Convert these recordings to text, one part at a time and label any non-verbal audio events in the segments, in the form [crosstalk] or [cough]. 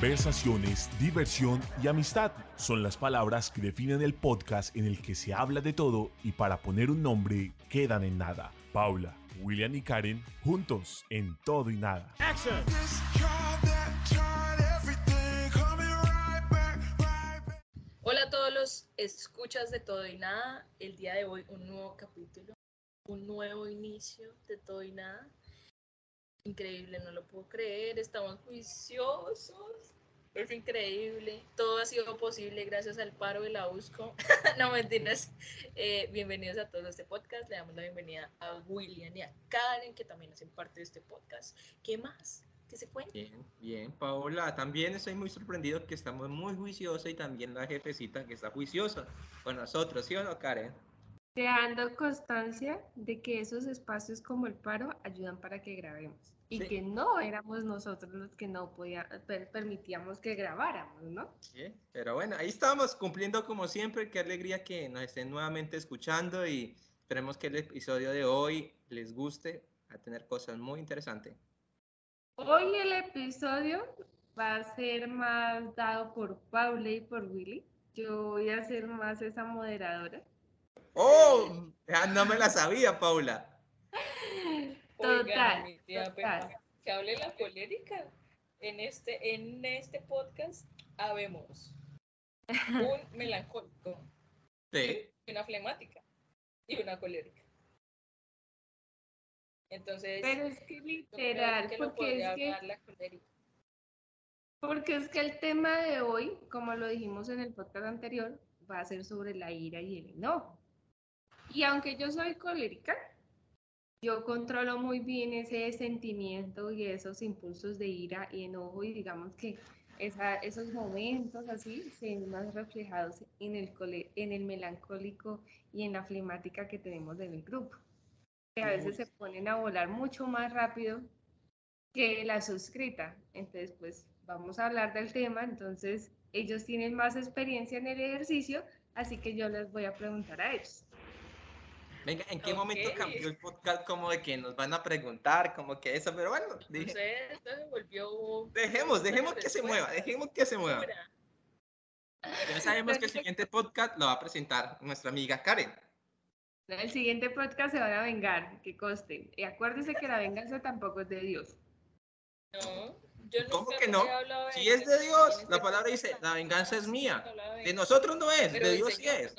Conversaciones, diversión y amistad son las palabras que definen el podcast en el que se habla de todo y para poner un nombre quedan en nada. Paula, William y Karen juntos en todo y nada. Hola a todos los escuchas de todo y nada. El día de hoy un nuevo capítulo, un nuevo inicio de todo y nada. Increíble, no lo puedo creer. Estamos juiciosos. Es increíble. Todo ha sido posible gracias al paro de la USCO. [laughs] no mentiras. Eh, bienvenidos a todos a este podcast. Le damos la bienvenida a William y a Karen, que también hacen parte de este podcast. ¿Qué más? ¿Qué se cuenta? Bien, bien, Paola. También estoy muy sorprendido que estamos muy juiciosos y también la jefecita que está juiciosa con nosotros, ¿sí o no, Karen? Dejando constancia de que esos espacios como el paro ayudan para que grabemos y que no éramos nosotros los que no podía, permitíamos que grabáramos, ¿no? Sí, pero bueno, ahí estamos cumpliendo como siempre. Qué alegría que nos estén nuevamente escuchando y esperemos que el episodio de hoy les guste, a tener cosas muy interesantes. Hoy el episodio va a ser más dado por Paula y por Willy. Yo voy a ser más esa moderadora. ¡Oh! no me la sabía, Paula. [laughs] Total. que hable la colérica. En este, en este podcast habemos [laughs] un melancólico, sí. una flemática y una colérica. Entonces, pero es que literal, porque es que, porque es que el tema de hoy, como lo dijimos en el podcast anterior, va a ser sobre la ira y el enojo. Y aunque yo soy colérica, yo controlo muy bien ese sentimiento y esos impulsos de ira y enojo y digamos que esos momentos así se ven más reflejados en el, en el melancólico y en la flemática que tenemos en el grupo a veces se ponen a volar mucho más rápido que la suscrita. Entonces, pues vamos a hablar del tema. Entonces, ellos tienen más experiencia en el ejercicio, así que yo les voy a preguntar a ellos. Venga, ¿en qué momento cambió el podcast como de que nos van a preguntar, como que eso? Pero bueno, dije, no esto se volvió... Dejemos, dejemos que se mueva, dejemos que se mueva. Ya sabemos que el siguiente podcast lo va a presentar nuestra amiga Karen. El siguiente podcast se van a vengar, que coste. Y acuérdese que la venganza tampoco es de Dios. No, yo ¿Cómo que no? Si es de Dios, la este palabra dice, la venganza es mía. De nosotros no es, de Dios sí es.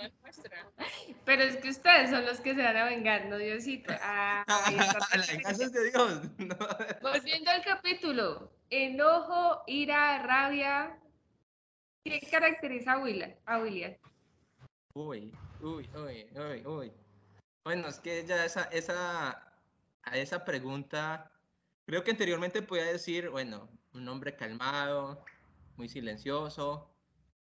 Pero es que ustedes son los que se van a vengar, no Diosito. [laughs] Ah, [laughs] la venganza es de Dios. [laughs] Volviendo al capítulo, enojo, ira, rabia. ¿Qué caracteriza a William? A William? Uy, uy, uy, uy, uy. Bueno, es que ya esa, esa, a esa pregunta, creo que anteriormente podía decir, bueno, un hombre calmado, muy silencioso,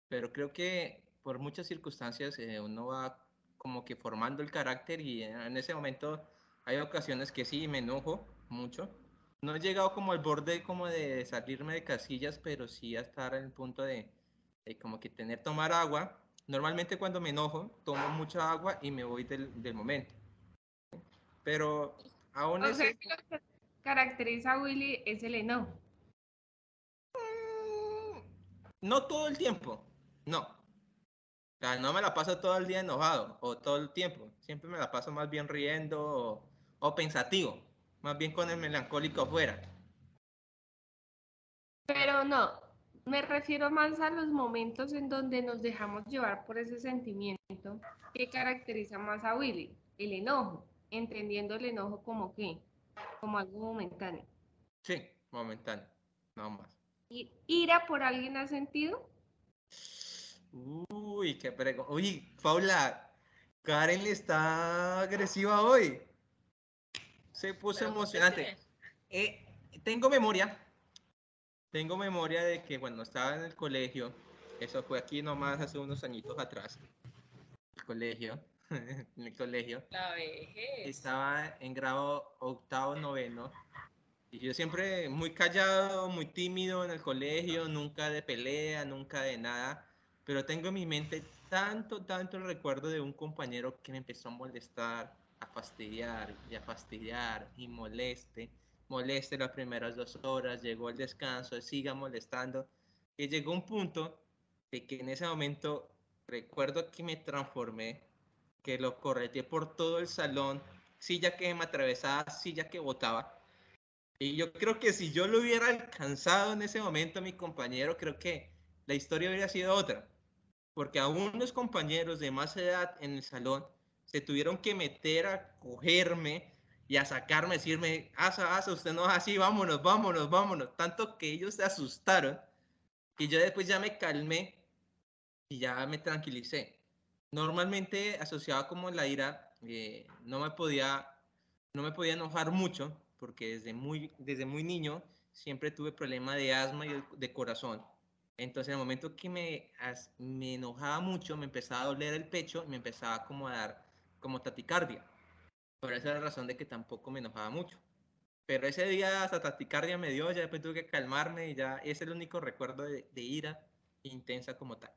pero creo que por muchas circunstancias eh, uno va como que formando el carácter y en ese momento hay ocasiones que sí me enojo mucho. No he llegado como al borde como de salirme de casillas, pero sí a estar en el punto de, de como que tener tomar agua Normalmente cuando me enojo, tomo mucha agua y me voy del, del momento. Pero aún así... lo que caracteriza a Willy es el enojo. Mm, no todo el tiempo, no. O sea, no me la paso todo el día enojado o todo el tiempo. Siempre me la paso más bien riendo o, o pensativo, más bien con el melancólico afuera. Pero no, me refiero más a los momentos en donde nos dejamos llevar por ese sentimiento que caracteriza más a Willy, el enojo, entendiendo el enojo como qué, como algo momentáneo. Sí, momentáneo, no más. ¿Y ira por alguien ha sentido? Uy, qué pregunta. Uy, Paula, Karen está agresiva hoy. Se puso emocionante. Eh, tengo memoria tengo memoria de que cuando estaba en el colegio, eso fue aquí nomás hace unos añitos atrás, el colegio, [laughs] en el colegio. La vejez. Estaba en grado octavo, noveno. Y yo siempre muy callado, muy tímido en el colegio, nunca de pelea, nunca de nada. Pero tengo en mi mente tanto, tanto el recuerdo de un compañero que me empezó a molestar, a fastidiar y a fastidiar y moleste moleste las primeras dos horas, llegó el descanso, siga molestando. que llegó un punto de que en ese momento recuerdo que me transformé, que lo correteé por todo el salón, silla que me atravesaba, silla que botaba. Y yo creo que si yo lo hubiera alcanzado en ese momento mi compañero, creo que la historia hubiera sido otra. Porque aún los compañeros de más edad en el salón se tuvieron que meter a cogerme y a sacarme, decirme, asa, asa, usted no es así, vámonos, vámonos, vámonos. Tanto que ellos se asustaron y yo después ya me calmé y ya me tranquilicé. Normalmente asociaba como la ira, eh, no me podía no me podía enojar mucho porque desde muy, desde muy niño siempre tuve problema de asma y de corazón. Entonces, en el momento que me, me enojaba mucho, me empezaba a doler el pecho y me empezaba como a dar como taticardia. Por esa es la razón de que tampoco me enojaba mucho. Pero ese día hasta taticardia me dio, ya después tuve que calmarme y ya es el único recuerdo de, ira intensa como tal.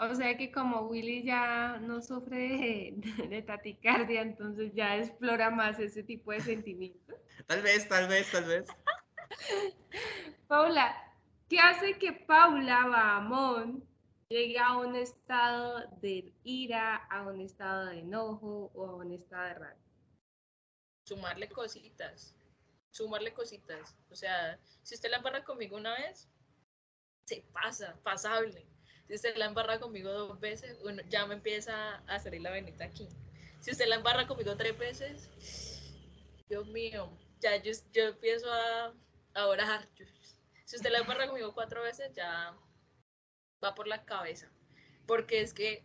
O sea que como Willy ya no sufre de, [laughs] de, taticardia, entonces ya explora más ese tipo de sentimientos. tal vez, tal vez, tal vez. Paula, ¿qué hace que Paula Bahamón llegue a un estado de ira, a un estado de enojo o a un estado de rabia? Sumarle cositas, sumarle cositas. O sea, si usted la embarra conmigo una vez, se pasa, pasable. Si usted la embarra conmigo dos veces, ya me empieza a salir la venita aquí. Si usted la embarra conmigo tres veces, Dios mío, ya yo, yo empiezo a, a orar. Si usted la embarra conmigo cuatro veces, ya va por la cabeza. Porque es que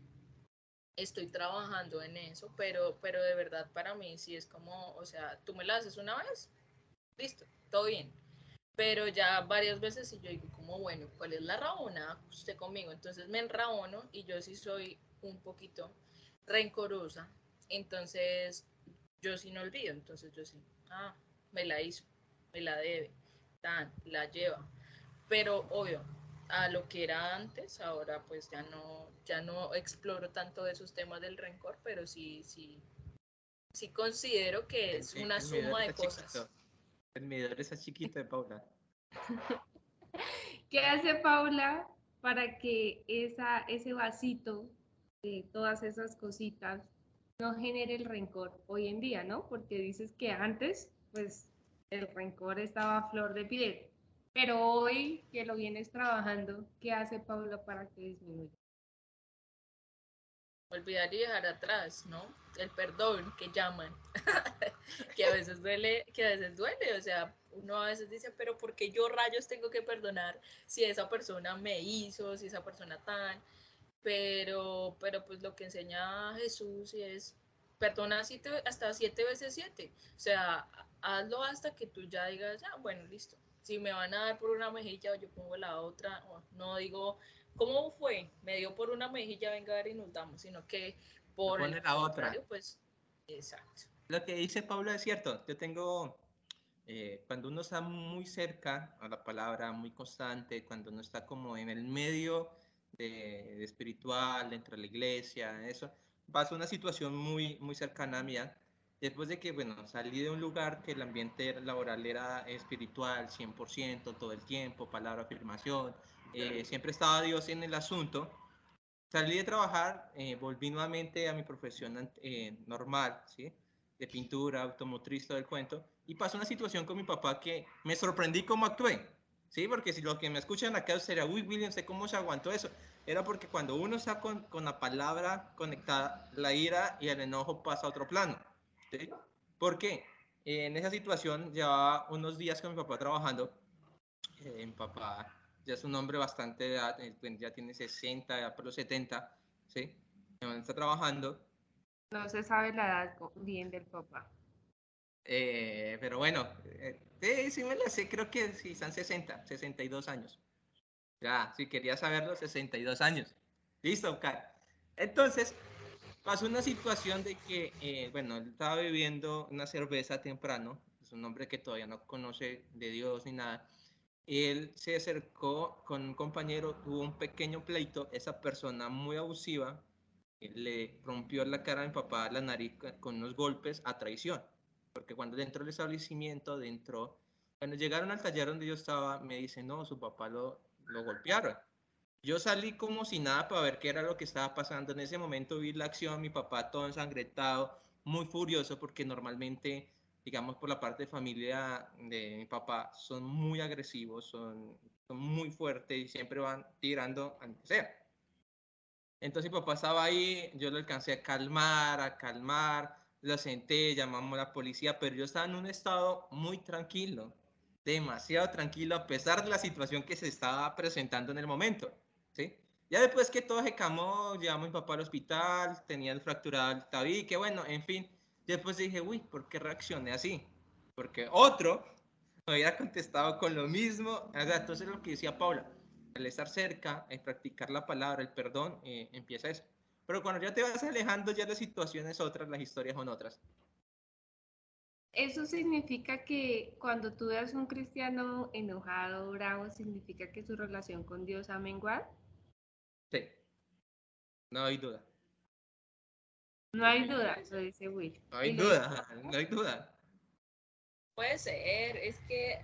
estoy trabajando en eso, pero, pero de verdad para mí sí es como, o sea, tú me la haces una vez, listo, todo bien. Pero ya varias veces y yo digo, como bueno, ¿cuál es la rabona usted conmigo? Entonces me enrabono y yo sí soy un poquito rencorosa. Entonces yo sí no olvido, entonces yo sí, ah, me la hizo, me la debe, tan, la lleva. Pero obvio, a lo que era antes, ahora pues ya no, ya no exploro tanto esos temas del rencor, pero sí, sí, sí considero que es una suma de cosas. El medidor está chiquito de Paula. [laughs] ¿Qué hace Paula para que esa, ese vasito de todas esas cositas no genere el rencor hoy en día, ¿no? Porque dices que antes, pues, el rencor estaba a flor de piel pero hoy que lo vienes trabajando, ¿qué hace Paula para que disminuya? Olvidar y dejar atrás, ¿no? El perdón que llaman, [laughs] veces duele, que a veces duele, o sea, uno a veces dice, pero ¿por qué yo rayos tengo que perdonar si esa persona me hizo, si esa persona tan? Pero, pero pues lo que enseña Jesús es, perdona siete, hasta siete veces siete, o sea, hazlo hasta que tú ya digas, ya, bueno, listo, si me van a dar por una mejilla, yo pongo la otra, no digo, ¿cómo fue? Me dio por una mejilla, venga a ver y nos damos, sino que por la otra. Pues, exacto. Lo que dice Pablo es cierto, yo tengo, eh, cuando uno está muy cerca a la palabra, muy constante, cuando uno está como en el medio de, espiritual, dentro de la iglesia, eso, pasa una situación muy, muy cercana a mía, después de que, bueno, salí de un lugar que el ambiente laboral era espiritual, 100%, todo el tiempo, palabra, afirmación, eh, siempre estaba Dios en el asunto, salí de trabajar, eh, volví nuevamente a mi profesión eh, normal, ¿sí? De pintura, automotriz, todo el cuento, y pasó una situación con mi papá que me sorprendí cómo actué, ¿sí? Porque si lo que me escuchan acá sería, uy, William, sé cómo se aguantó eso. Era porque cuando uno está con, con la palabra conectada, la ira y el enojo pasa a otro plano. Porque en esa situación llevaba unos días con mi papá trabajando. Eh, mi papá ya es un hombre bastante de edad, eh, ya tiene 60, ya por los 70, ¿sí? Está trabajando. No se sabe la edad bien del papá. Eh, pero bueno, sí, sí me la sé, creo que sí, están 60, 62 años. Ya, si quería saberlo, 62 años. Listo, Oscar. Entonces, pasó una situación de que, eh, bueno, él estaba bebiendo una cerveza temprano, es un hombre que todavía no conoce de Dios ni nada. Él se acercó con un compañero, tuvo un pequeño pleito, esa persona muy abusiva le rompió la cara a mi papá, la nariz con unos golpes a traición, porque cuando dentro del establecimiento, dentro, cuando llegaron al taller donde yo estaba, me dice, no, su papá lo, lo golpearon. Yo salí como si nada para ver qué era lo que estaba pasando. En ese momento vi la acción, mi papá todo ensangrentado, muy furioso porque normalmente, digamos, por la parte de familia de mi papá, son muy agresivos, son, muy fuertes y siempre van tirando a sea. Entonces mi papá estaba ahí, yo lo alcancé a calmar, a calmar, lo senté, llamamos a la policía, pero yo estaba en un estado muy tranquilo, demasiado tranquilo a pesar de la situación que se estaba presentando en el momento, ¿sí? Ya después que todo se calmó, llevamos a mi papá al hospital, tenía el fracturado el tabique, bueno, en fin, después dije, uy, ¿por qué reaccioné así? Porque otro me había contestado con lo mismo, entonces lo que decía Paula, al estar cerca, en practicar la palabra, el perdón, eh, empieza eso. Pero cuando ya te vas alejando, ya la situación es otra, las historias son otras. Eso significa que cuando tú veas un cristiano enojado, bravo, significa que su relación con Dios ha menguado. Sí. No hay duda. No hay duda, eso dice Will. No hay duda, no hay duda. Puede ser, es que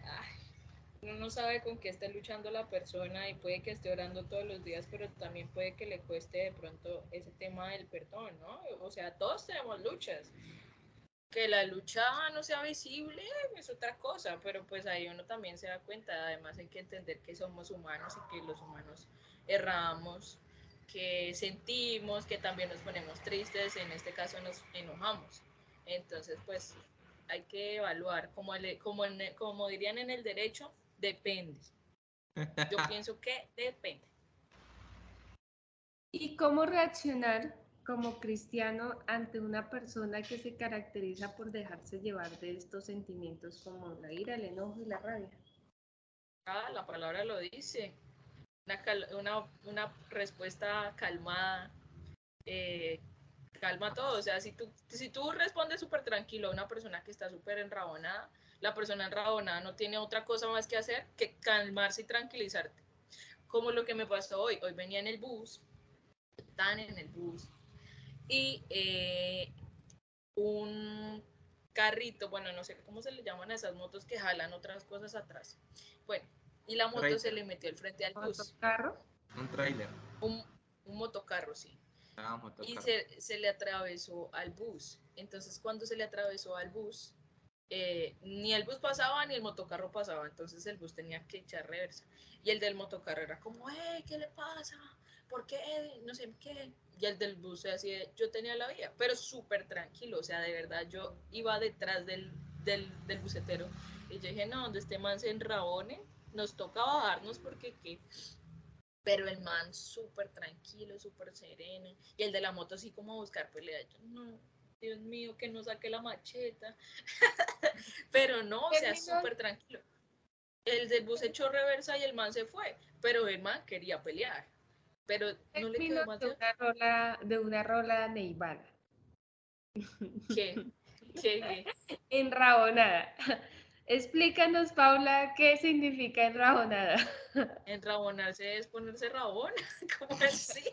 uno no sabe con qué está luchando la persona y puede que esté orando todos los días, pero también puede que le cueste de pronto ese tema del perdón, ¿no? O sea, todos tenemos luchas. Que la lucha no sea visible es otra cosa, pero pues ahí uno también se da cuenta. Además hay que entender que somos humanos y que los humanos erramos, que sentimos, que también nos ponemos tristes, en este caso nos enojamos. Entonces, pues hay que evaluar, como, como, como dirían en el derecho, Depende. Yo [laughs] pienso que depende. ¿Y cómo reaccionar como cristiano ante una persona que se caracteriza por dejarse llevar de estos sentimientos como la ira, el enojo y la rabia? Ah, la palabra lo dice. Una, una, respuesta calmada, eh, calma todo. O sea, si tú, si tú respondes súper tranquilo a una persona que está súper enrabonada, la persona enrabonada no tiene otra cosa más que hacer que calmarse y tranquilizarte. Como lo que me pasó hoy. Hoy venía en el bus, están en el bus, y eh, un carrito, bueno, no sé cómo se le llaman a esas motos que jalan otras cosas atrás. Bueno, y la moto se le metió al frente al bus. ¿Un motocarro? Un trailer. Un, motocarro, sí. Ah, y se, se, le atravesó al bus. Entonces, cuando se le atravesó al bus, eh, ni el bus pasaba ni el motocarro pasaba, entonces el bus tenía que echar reversa. Y el del motocarro era como, hey, ¿qué le pasa? ¿Por qué? No sé qué. Y el del bus se hacía, yo tenía la vía, pero súper tranquilo, o sea, de verdad, yo iba detrás del, del, del bucetero y yo dije, no, donde este man se enrabone, nos toca bajarnos porque qué. Pero el man súper tranquilo, súper sereno. Y el de la moto así como a buscar pelea. Yo, no, Dios mío, que no saque la macheta. [laughs] pero no, o sea, súper tranquilo. El del bus echó reversa y el man se fue, pero el man quería pelear. Pero no le quedó más de una rola, de una rola neivana. ¿Qué? ¿Qué? [laughs] Enrabonada. Explícanos, Paula, ¿qué significa enrabonada? [laughs] Enrabonarse es ponerse rabón, [laughs] ¿cómo así?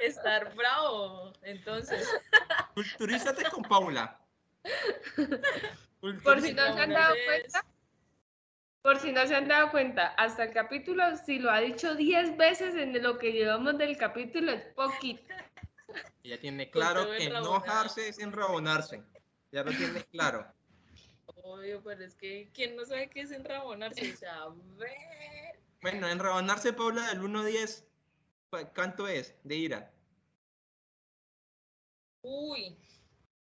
Estar bravo, entonces. Culturízate con Paula. Por si no se han dado cuenta, por si no se han dado cuenta, hasta el capítulo, si lo ha dicho 10 veces en lo que llevamos del capítulo, es poquito. Ella tiene claro que enojarse es enrabonarse. Ya lo tiene claro. Obvio, pero es que ¿quién no sabe qué es enrabonarse? O sea, a ver. Bueno, enrabonarse, Paula, del 1 a 10, ¿cuánto es de ira? Uy,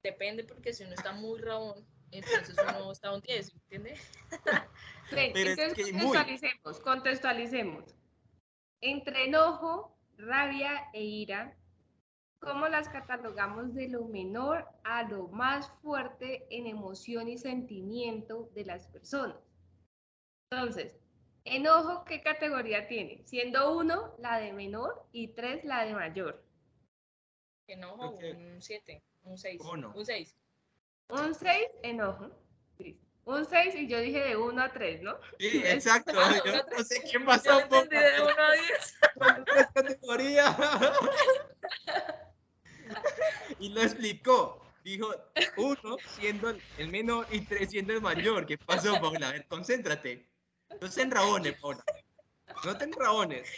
depende porque si uno está muy rabón, entonces uno está un 10, ¿entiendes? [laughs] entonces contextualicemos, contextualicemos. Entre enojo, rabia e ira, cómo las catalogamos de lo menor a lo más fuerte en emoción y sentimiento de las personas. Entonces, enojo, ¿qué categoría tiene? Siendo uno la de menor y tres la de mayor. Enojo, un 7, un 6. Un 6. Un 6, enojo. Un 6 y yo dije de 1 a 3, ¿no? Sí, exacto. yo no sé quién pasó. Yo de 1 a 10. Tres categorías. [laughs] [laughs] y lo explicó. Dijo uno siendo el menor y tres siendo el mayor. ¿Qué pasó, Paula? A ver, concéntrate. No se enrabone, Paula. No te enrabones.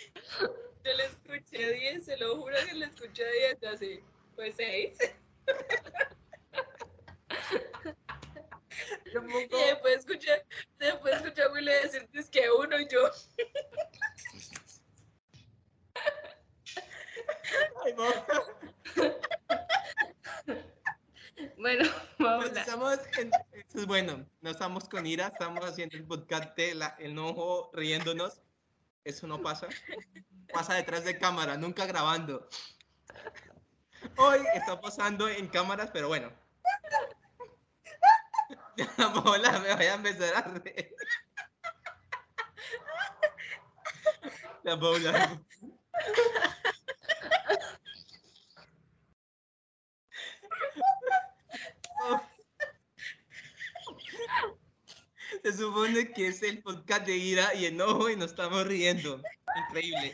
Yo le escuché 10, se lo juro que le escuché 10, así. Pues 6. [laughs] Yo pongo- Y después escuché, después escuché a Willy decir que uno y yo. [laughs] Ay, Paula. [laughs] Bueno, Pues Paula. estamos en- es bueno, no estamos con ira, estamos haciendo el podcast de la, el enojo riéndonos. Eso no pasa. Pasa detrás de cámara, nunca grabando. Hoy está pasando en cámaras, pero bueno. [laughs] Ya, Paola, me voy a empezar a reír. La Paola. [laughs] Se supone que es el podcast de ira y enojo y nos estamos riendo. Increíble.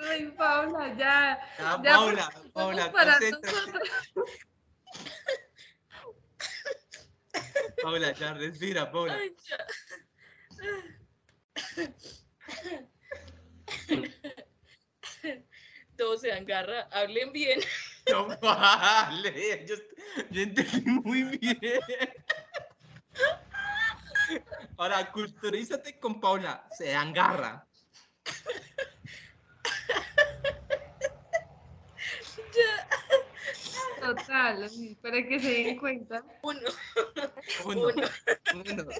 Ay, Paula, ya. Ya, Ya, Paula, Vamos Paula, para nosotros. Paula, ya, respira, Paula. Ay, ya. Todo se agarra, hablen bien. [laughs] No vale, yo, yo entendí muy bien. Ahora, culturízate con Paula, se agarra. Total, para que se den cuenta. Uno, Uno, uno.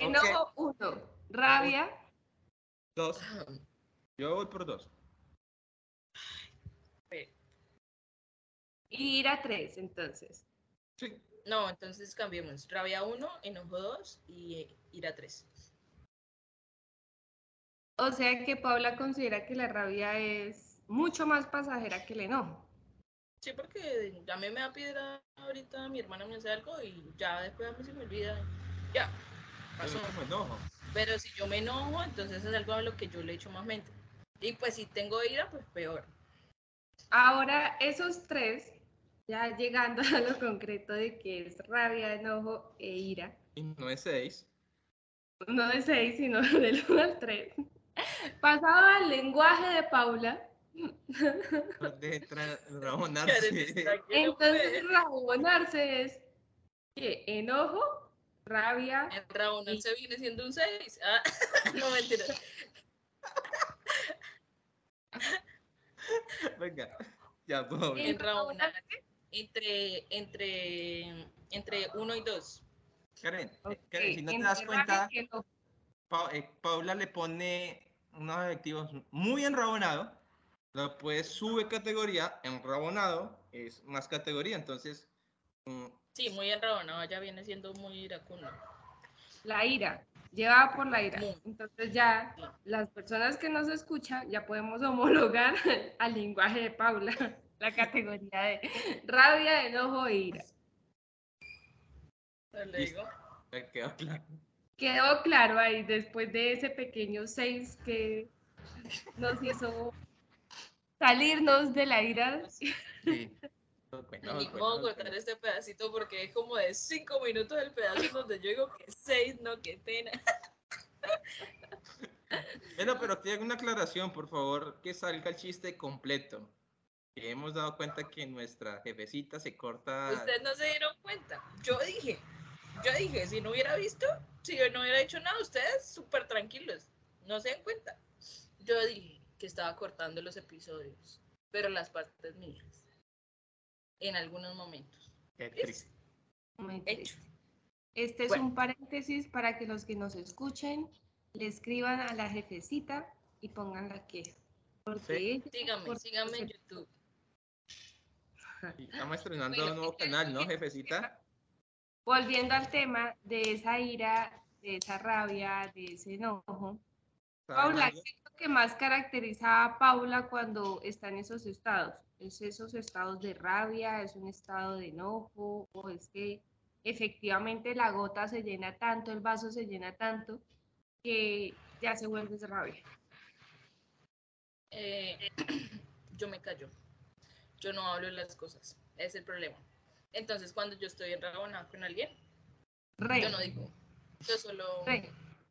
uno, uno. Rabia, dos. Yo voy por dos. Y ira, tres, entonces. Sí. No, entonces cambiemos. Rabia 1, enojo 2 y eh, ira 3. O sea que Paula considera que la rabia es mucho más pasajera que el enojo. Sí, porque ya me, me da piedra ahorita, mi hermana me hace algo y ya después a mí se me olvida. Ya, pasó. Como enojo. Pero si yo me enojo, entonces es algo a lo que yo le echo más mente. Y pues si tengo ira, pues peor. Ahora, esos tres, ya llegando [laughs] a lo concreto de que es rabia, enojo e ira, Y no es seis. no de seis, sino [laughs] del 1 al 3, pasado al lenguaje de Paula, De [laughs] está que no entonces rabonarse es que enojo, rabia, En Rabonal se viene siendo un 6. Ah, no mentira. Venga, ya, Paula. En Rabonal entre entre entre 1 y 2. Karen, eh, Karen, si no te das cuenta. Pa- eh, Paula le pone unos adjetivos muy enrabonado, después sube categoría, enrabonado es más categoría, entonces mm, Sí, muy enrabonado, ya viene siendo muy iracundo. la ira, llevada por la ira. Entonces ya las personas que nos escuchan ya podemos homologar [laughs] al lenguaje de Paula la categoría de rabia, enojo e ira. Le Listo. digo. me quedó claro. Quedó claro ahí después de ese pequeño 6 que nos hizo salirnos de la ira. Sí. Bueno, Ni bueno, puedo bueno. cortar este pedacito porque es como de 5 minutos el pedazo donde yo digo que 6, no, que pena. Bueno, pero hay una aclaración, por favor, que salga el chiste completo. Que hemos dado cuenta que nuestra jefecita se corta. Ustedes no se dieron cuenta. Yo dije, yo dije, si no hubiera visto, si yo no hubiera hecho nada, ustedes súper tranquilos. No se dan cuenta. Yo dije que estaba cortando los episodios, pero las partes mías. En algunos momentos. Qué ¿Ves? triste. Muy Hecho. triste. Este es Bueno. un paréntesis para que los que nos escuchen le escriban a la jefecita y pongan la queja. Porque Sí. síganme los en YouTube. [laughs] Estamos estrenando Bueno, un nuevo canal, ¿no, jefecita? Volviendo al tema de esa ira, de esa rabia, de ese enojo. Paula, ¿qué es lo que más caracteriza a Paula cuando está en esos estados? ¿Es esos estados de rabia? ¿Es un estado de enojo? ¿O es que efectivamente la gota se llena tanto, el vaso se llena tanto, que ya se vuelve esa rabia? Eh, [clears throat] yo me callo. Yo no hablo de las cosas. Es el problema. Entonces, cuando yo estoy enrabonada con alguien, Re, yo no digo. Yo solo. re.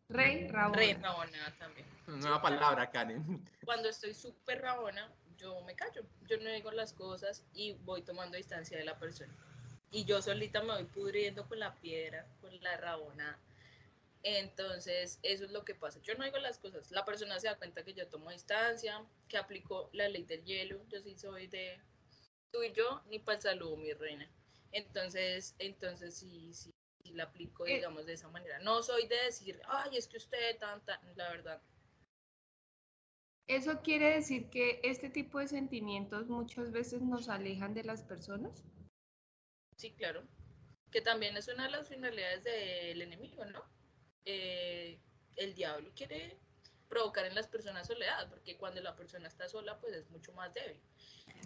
Rey Rabona. Rey Rabona también. Nueva palabra, Karen. Cuando estoy súper Rabona, yo me callo. Yo no digo las cosas y voy tomando distancia de la persona. Y yo solita me voy pudriendo con la piedra, con la Rabona. Entonces, eso es lo que pasa. Yo no digo las cosas. La persona se da cuenta que yo tomo distancia, que aplico la ley del hielo. Yo sí soy de tú y yo, ni para el saludo, mi reina. Entonces, entonces sí, sí, la aplico, eh. digamos, de esa manera. No soy de decir, ay, es que usted tanta, la verdad. ¿Eso quiere decir que este tipo de sentimientos muchas veces nos alejan de las personas? Sí, claro. Que también es una de las finalidades del enemigo, ¿no? Eh, el diablo quiere provocar en las personas soledad, porque cuando la persona está sola, pues es mucho más débil.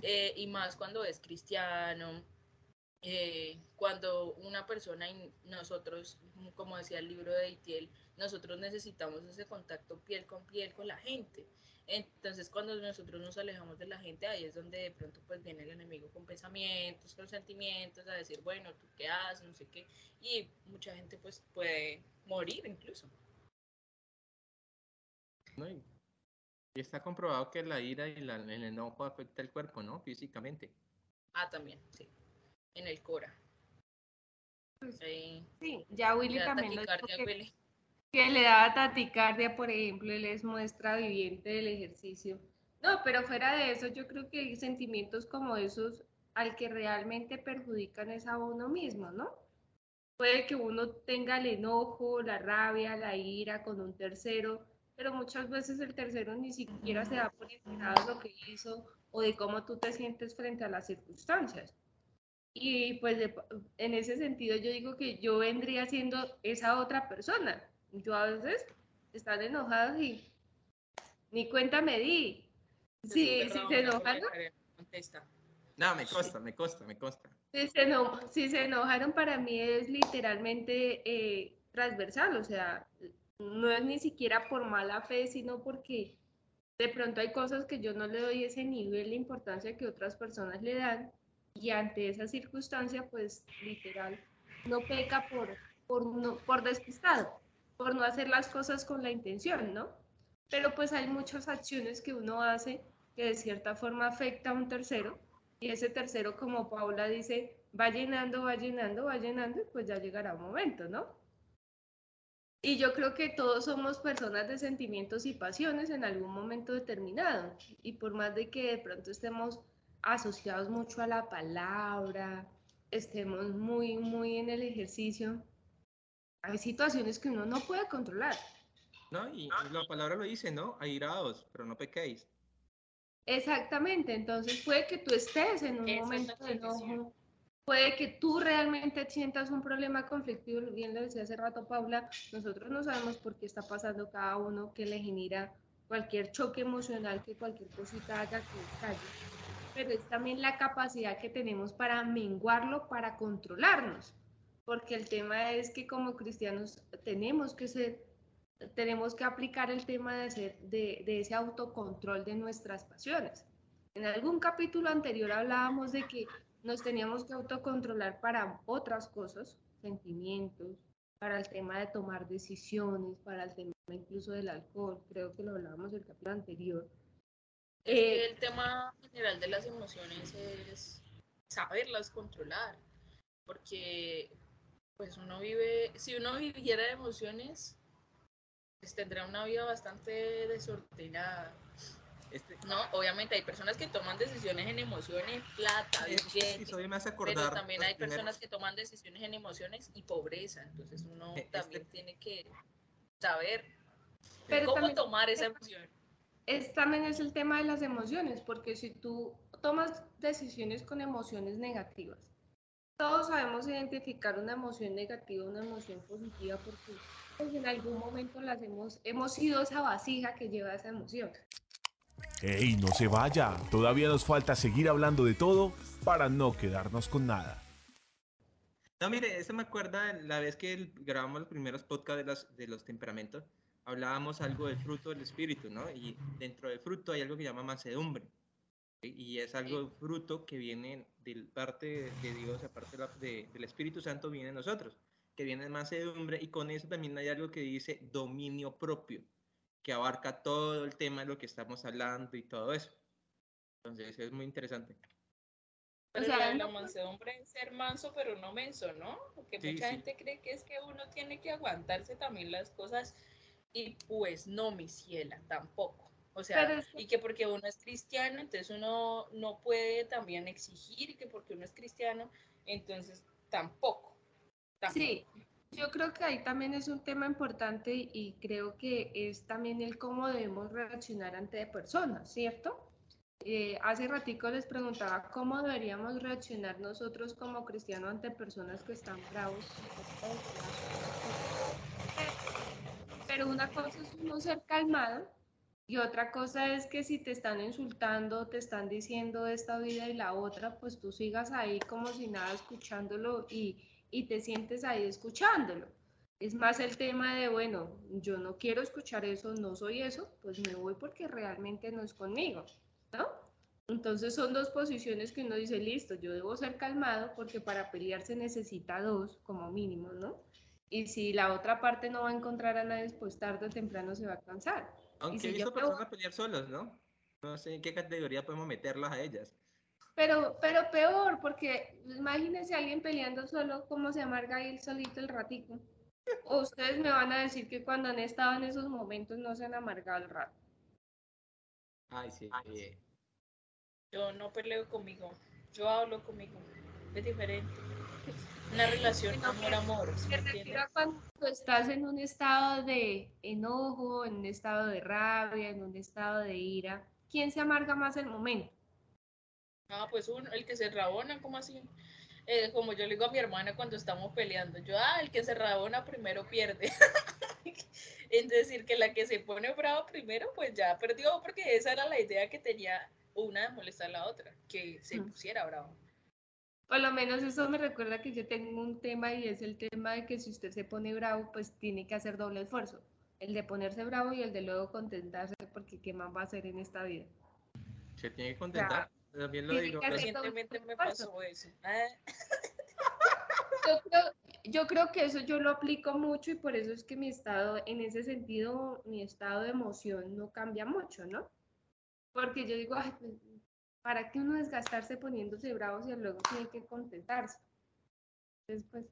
Eh, y más cuando es cristiano, eh, cuando una persona y nosotros, como decía el libro de Itiel, nosotros necesitamos ese contacto piel con piel con la gente. Entonces, cuando nosotros nos alejamos de la gente, ahí es donde de pronto pues viene el enemigo con pensamientos, con sentimientos, a decir, bueno, ¿tú qué haces? No sé qué. Y mucha gente pues puede morir incluso. Y está comprobado que la ira y el enojo afecta el cuerpo, ¿no? Físicamente. Ah, también, sí en el Cora. Pues, sí, ya Willy también lo que, que, le daba taticardia, por ejemplo, él es muestra viviente del ejercicio. No, pero fuera de eso, yo creo que hay sentimientos como esos al que realmente perjudican es a uno mismo, ¿no? Puede que uno tenga el enojo, la rabia, la ira con un tercero, pero muchas veces el tercero ni siquiera se da por enterado de lo que hizo o de cómo tú te sientes frente a las circunstancias. Y pues en ese sentido yo digo que yo vendría siendo esa otra persona. Yo a veces están enojados y ni cuenta me di. Si, si se enojaron... No, me costa, me costa, me costa. Si se, si se enojaron para mí es literalmente eh, transversal, o sea, no es ni siquiera por mala fe, sino porque de pronto hay cosas que yo no le doy ese nivel de importancia que otras personas le dan y ante esa circunstancia, pues literal, no peca por, por, no, por despistado, por no hacer las cosas con la intención, ¿no? Pero pues hay muchas acciones que uno hace que de cierta forma afecta a un tercero y ese tercero, como Paula dice, va llenando, va llenando, va llenando y pues ya llegará un momento, ¿no? Y yo creo que todos somos personas de sentimientos y pasiones en algún momento determinado. Y por más de que de pronto estemos asociados mucho a la palabra, estemos muy, muy en el ejercicio, hay situaciones que uno no puede controlar. No, y, la palabra lo dice, ¿no? Airados, pero no pequéis. Exactamente, entonces puede que tú estés en un momento de enojo, puede que tú realmente sientas un problema conflictivo, bien lo decía hace rato Paula, nosotros no sabemos por qué está pasando cada uno que le genera cualquier choque emocional que cualquier cosita haga que calle pero es también la capacidad que tenemos para menguarlo, para controlarnos, porque el tema es que como cristianos tenemos que ser, tenemos que aplicar el tema de, ser, de, de ese autocontrol de nuestras pasiones. En algún capítulo anterior hablábamos de que nos teníamos que autocontrolar para otras cosas, sentimientos, para el tema de tomar decisiones, para el tema incluso del alcohol, creo que lo hablábamos el capítulo anterior eh, el tema general de las emociones es saberlas controlar, porque pues uno vive, si uno viviera de emociones, pues tendrá una vida bastante desordenada. Este, no, obviamente hay personas que toman decisiones en emociones, plata, pero también hay personas que toman decisiones en emociones y pobreza, entonces uno e, también este tiene que saber cómo tomar esa emoción es, también es el tema de las emociones, porque si tú tomas decisiones con emociones negativas, todos sabemos identificar una emoción negativa, una emoción positiva, porque pues, en algún momento las hemos, hemos sido esa vasija que lleva esa emoción. ¡Ey, no se vaya! Todavía nos falta seguir hablando de todo para no quedarnos con nada. No, mire, eso me acuerda la vez que grabamos los primeros podcasts de, de los temperamentos hablábamos algo del fruto del Espíritu, ¿no? Y dentro del fruto hay algo que se llama mansedumbre. Y es algo fruto que viene de parte de Dios, aparte de, del Espíritu Santo, viene en nosotros. que viene de mansedumbre, y con eso también hay algo que dice dominio propio, que abarca todo el tema de lo que estamos hablando y todo eso. Entonces, es muy interesante. o sea, la, mansedumbre es ser manso, pero no menso, ¿no? Porque mucha gente cree que es que uno tiene que aguantarse también las cosas, y pues no, mi ciela, tampoco. O sea, y que porque uno es cristiano, entonces uno no puede también exigir que porque uno es cristiano, entonces tampoco. Sí, yo creo que ahí también es un tema importante y creo que es también el cómo debemos reaccionar ante personas, ¿cierto? Eh, hace ratico les preguntaba cómo deberíamos reaccionar nosotros como cristianos ante personas que están bravos. Pero una cosa es uno ser calmado y otra cosa es que si te están insultando, te están diciendo esta vida y la otra, pues tú sigas ahí como si nada escuchándolo y, y te sientes ahí escuchándolo. Es más el tema de, bueno, yo no quiero escuchar eso, no soy eso, pues me voy porque realmente no es conmigo, ¿no? Entonces son dos posiciones que uno dice, listo, yo debo ser calmado porque para pelear se necesita dos como mínimo, ¿no? Y si la otra parte no va a encontrar a nadie, pues tarde o temprano se va a cansar. Aunque he visto personas pelear solos, ¿no? No sé en qué categoría podemos meterlas a ellas. Pero, pero peor, porque imagínense a alguien peleando solo, ¿cómo se amarga ahí el solito el ratico? O ustedes me van a decir que cuando han estado en esos momentos no se han amargado el rato. Ay, sí. Yo no peleo conmigo, yo hablo conmigo. Es diferente una relación amor-amor. cuando estás en un estado de enojo, en un estado de rabia, en un estado de ira, ¿quién se amarga más el momento? Ah, pues uno, el que se rabona, ¿cómo así? Eh, como yo le digo a mi hermana cuando estamos peleando, yo, ah, el que se rabona primero pierde. [laughs] es decir, que la que se pone bravo primero, pues ya perdió, porque esa era la idea que tenía una de molestar a la otra, que se pusiera bravo. Por lo menos eso me recuerda que yo tengo un tema y es el tema de que si usted se pone bravo, pues tiene que hacer doble esfuerzo. El de ponerse bravo y el de luego contentarse, porque ¿qué más va a hacer en esta vida? Se tiene que contentar. También lo digo. Recientemente me pasó eso. Ah. [laughs] Yo creo, yo creo que eso yo lo aplico mucho y por eso es que mi estado, en ese sentido, mi estado de emoción no cambia mucho, ¿no? Porque yo digo, ay, pues, ¿Para qué uno desgastarse poniéndose bravos y luego tiene que contentarse? Entonces, pues,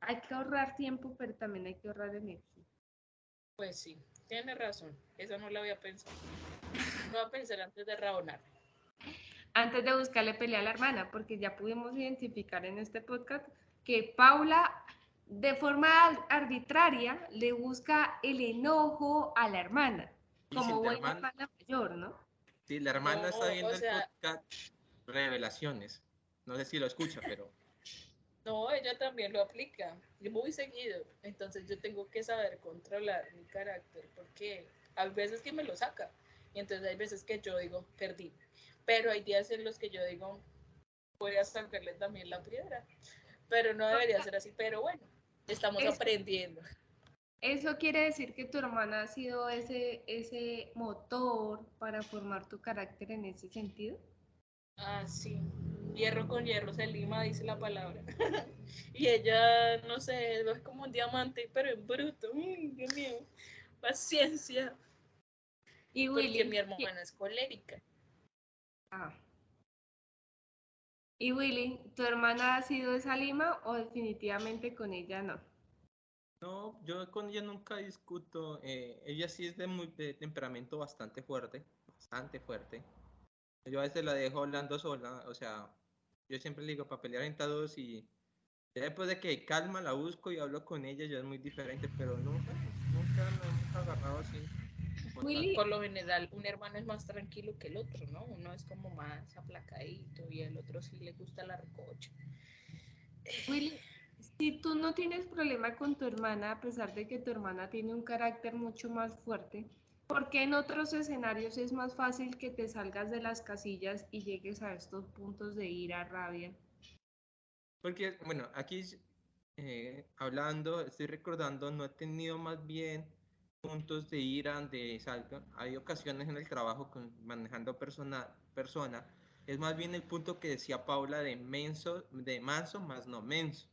hay que ahorrar tiempo, pero también hay que ahorrar energía. Pues sí, tiene razón. Eso no lo había pensado. No voy a pensar antes de rabonar. Antes de buscarle pelea a la hermana, porque ya pudimos identificar en este podcast que Paula de forma arbitraria le busca el enojo a la hermana, como buena hermana mayor, ¿no? Sí, la hermana está viendo el podcast Revelaciones. No sé si lo escucha, pero. No, ella también lo aplica, muy seguido. Entonces yo tengo que saber controlar mi carácter, porque hay veces que me lo saca. Y entonces hay veces que yo digo, perdí. Pero hay días en los que yo digo, voy a sacarle también la piedra. Pero no debería ser así. Pero bueno, estamos aprendiendo. ¿Eso quiere decir que tu hermana ha sido ese, ese motor para formar tu carácter en ese sentido? Ah, sí. Hierro con hierro se lima, dice la palabra. [laughs] y ella, no sé, es como un diamante, pero en bruto. Dios mío, paciencia. Y Willy, Porque mi hermana es colérica. Ah. Y Willy, ¿tu hermana ha sido esa lima o definitivamente con ella no? No, yo con ella nunca discuto. Eh, ella sí es de, muy, temperamento bastante fuerte, bastante fuerte. Yo a veces la dejo hablando sola, o sea, yo siempre le digo para pelear en dos y después de que calma la busco y hablo con ella, ya es muy diferente, pero nunca, nunca nos hemos agarrado así. Por lo general, un hermano es más tranquilo que el otro, ¿no? Uno es como más aplacadito y el otro sí le gusta la recocha. Willy, si tú no tienes problema con tu hermana, a pesar de que tu hermana tiene un carácter mucho más fuerte, ¿por qué en otros escenarios es más fácil que te salgas de las casillas y llegues a estos puntos de ira, rabia? Porque, bueno, aquí eh, hablando, estoy recordando, no he tenido más bien puntos de ira de salga. Hay ocasiones en el trabajo con, manejando persona, persona. Es más bien el punto que decía Paula de menso, de manso más no menso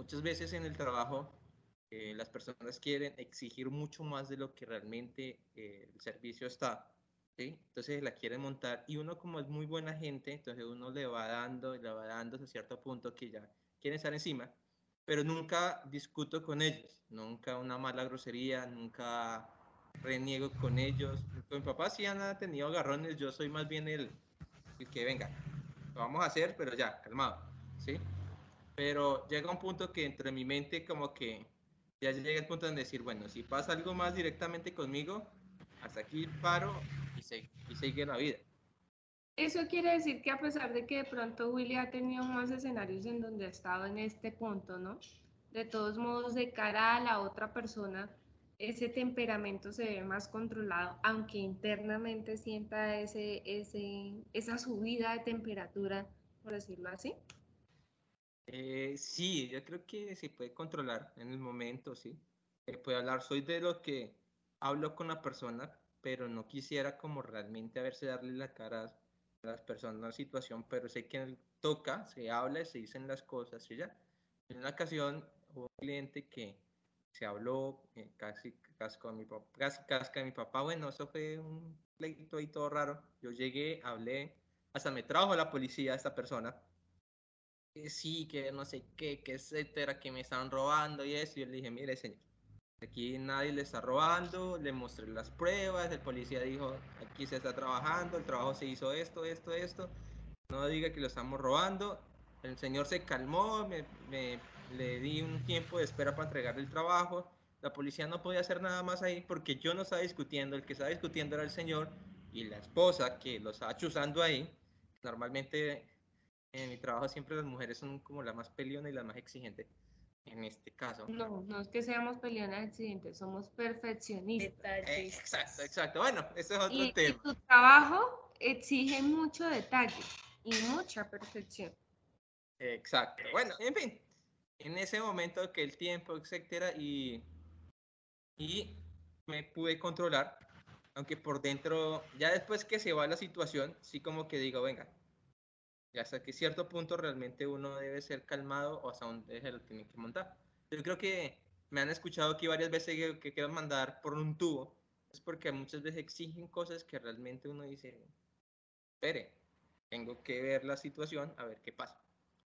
muchas veces en el trabajo eh, las personas quieren exigir mucho más de lo que realmente eh, el servicio está. ¿sí? Entonces la quieren montar y uno como es muy buena gente, entonces uno le va dando le va dando hasta cierto punto que ya quieren estar encima, pero nunca discuto con ellos, nunca una mala grosería, nunca reniego con ellos. Con mi papá sí han tenido agarrones, yo soy más bien el, el que venga, lo vamos a hacer, pero ya, calmado, ¿sí? Pero llega un punto que entre mi mente como que ya llega el punto de decir, bueno, si pasa algo más directamente conmigo, hasta aquí paro y, se, y sigue la vida. Eso quiere decir que a pesar de que de pronto Willy ha tenido más escenarios en donde ha estado en este punto, ¿no? De todos modos, de cara a la otra persona, ese temperamento se ve más controlado, aunque internamente sienta ese, ese, esa subida de temperatura, por decirlo así. Eh, sí, yo creo que se puede controlar en el momento, sí. Se puede hablar, soy de lo que hablo con la persona, pero no quisiera como realmente a verse darle la cara las personas la situación, pero sé que toca, se habla, se dicen las cosas y ya. En una ocasión hubo un cliente que se habló, eh, casi, casco a mi papá, casi casca a mi papá, bueno, eso fue un pleito ahí todo raro. Yo llegué, hablé, hasta me trajo la policía a esta persona que sí, que no sé qué, que etcétera, que me están robando y eso. Y yo le dije, mire, señor, aquí nadie le está robando, le mostré las pruebas, el policía dijo, aquí se está trabajando, el trabajo se hizo esto, esto, esto. No diga que lo estamos robando. El señor se calmó, me, le di un tiempo de espera para entregarle el trabajo. La policía no podía hacer nada más ahí porque yo no estaba discutiendo, el que estaba discutiendo era el señor y la esposa que lo estaba chuzando ahí. Normalmente en mi trabajo siempre las mujeres son como la más peleona y la más exigente. En este caso. No, no es que seamos peleonas exigentes, somos perfeccionistas. exacto, exacto. Bueno, ese es otro tema. Y tu trabajo exige mucho detalle y mucha perfección. Exacto. Bueno, en fin, en ese momento que el tiempo, etcétera, y, y me pude controlar, aunque por dentro, ya después que se va la situación, sí como que digo, venga, hasta que cierto punto realmente uno debe ser calmado o hasta donde se lo tiene que montar. Yo creo que me han escuchado aquí varias veces que, que quiero mandar por un tubo, es porque muchas veces exigen cosas que realmente uno dice, espere, tengo que ver la situación a ver qué pasa.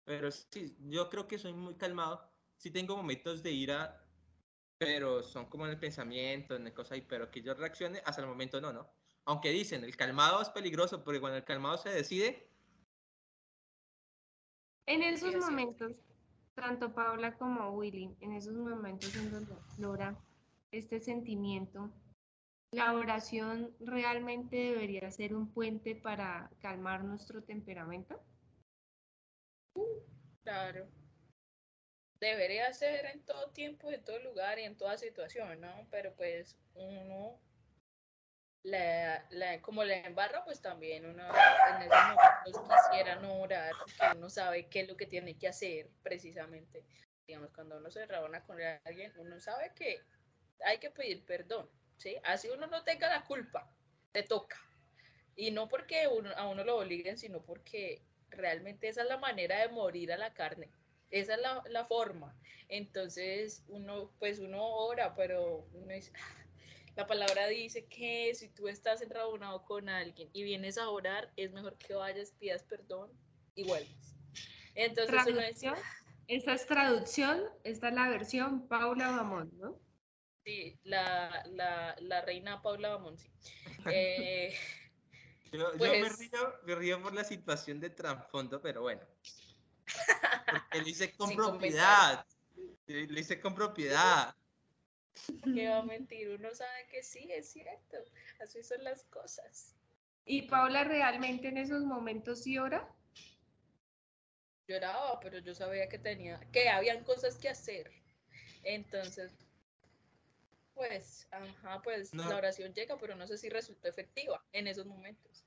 Pero sí, yo creo que soy muy calmado. Sí tengo momentos de ira, pero son como en el pensamiento, en el cosa ahí, pero que yo reaccione, hasta el momento no, ¿no? Aunque dicen, el calmado es peligroso, porque cuando el calmado se decide, en esos momentos, tanto Paula como Willy, en esos momentos en donde este sentimiento, la oración realmente debería ser un puente para calmar nuestro temperamento. Claro. Debería ser en todo tiempo, en todo lugar y en toda situación, ¿no? Pero pues uno la, la, como la embarra, pues también uno en esos momentos quisiera no orar, porque uno sabe qué es lo que tiene que hacer precisamente. Digamos, cuando uno se rabona con alguien, uno sabe que hay que pedir perdón, ¿sí? Así uno no tenga la culpa, te toca. Y no porque uno, a uno lo obliguen, sino porque realmente esa es la manera de morir a la carne. Esa es la, la forma. Entonces, uno, pues uno ora, pero uno dice, la palabra dice que si tú estás enrabonado con alguien y vienes a orar, es mejor que vayas, pidas perdón y vuelvas. Entonces, ¿Traducción? Esta es traducción, esta es la versión Paula Bamón, ¿no? Sí, la, la, la reina Paula Bamón, sí. [laughs] Eh, yo, pues, me, río, me, río, por la situación de trasfondo, pero bueno. [laughs] Porque lo hice con propiedad. Lo hice con propiedad que va a mentir, uno sabe que sí, es cierto, así son las cosas. ¿Y Paula realmente en esos momentos sí ora? Lloraba, pero yo sabía que tenía, que habían cosas que hacer. Entonces, pues, ajá, pues la oración llega, pero no sé si resultó efectiva en esos momentos.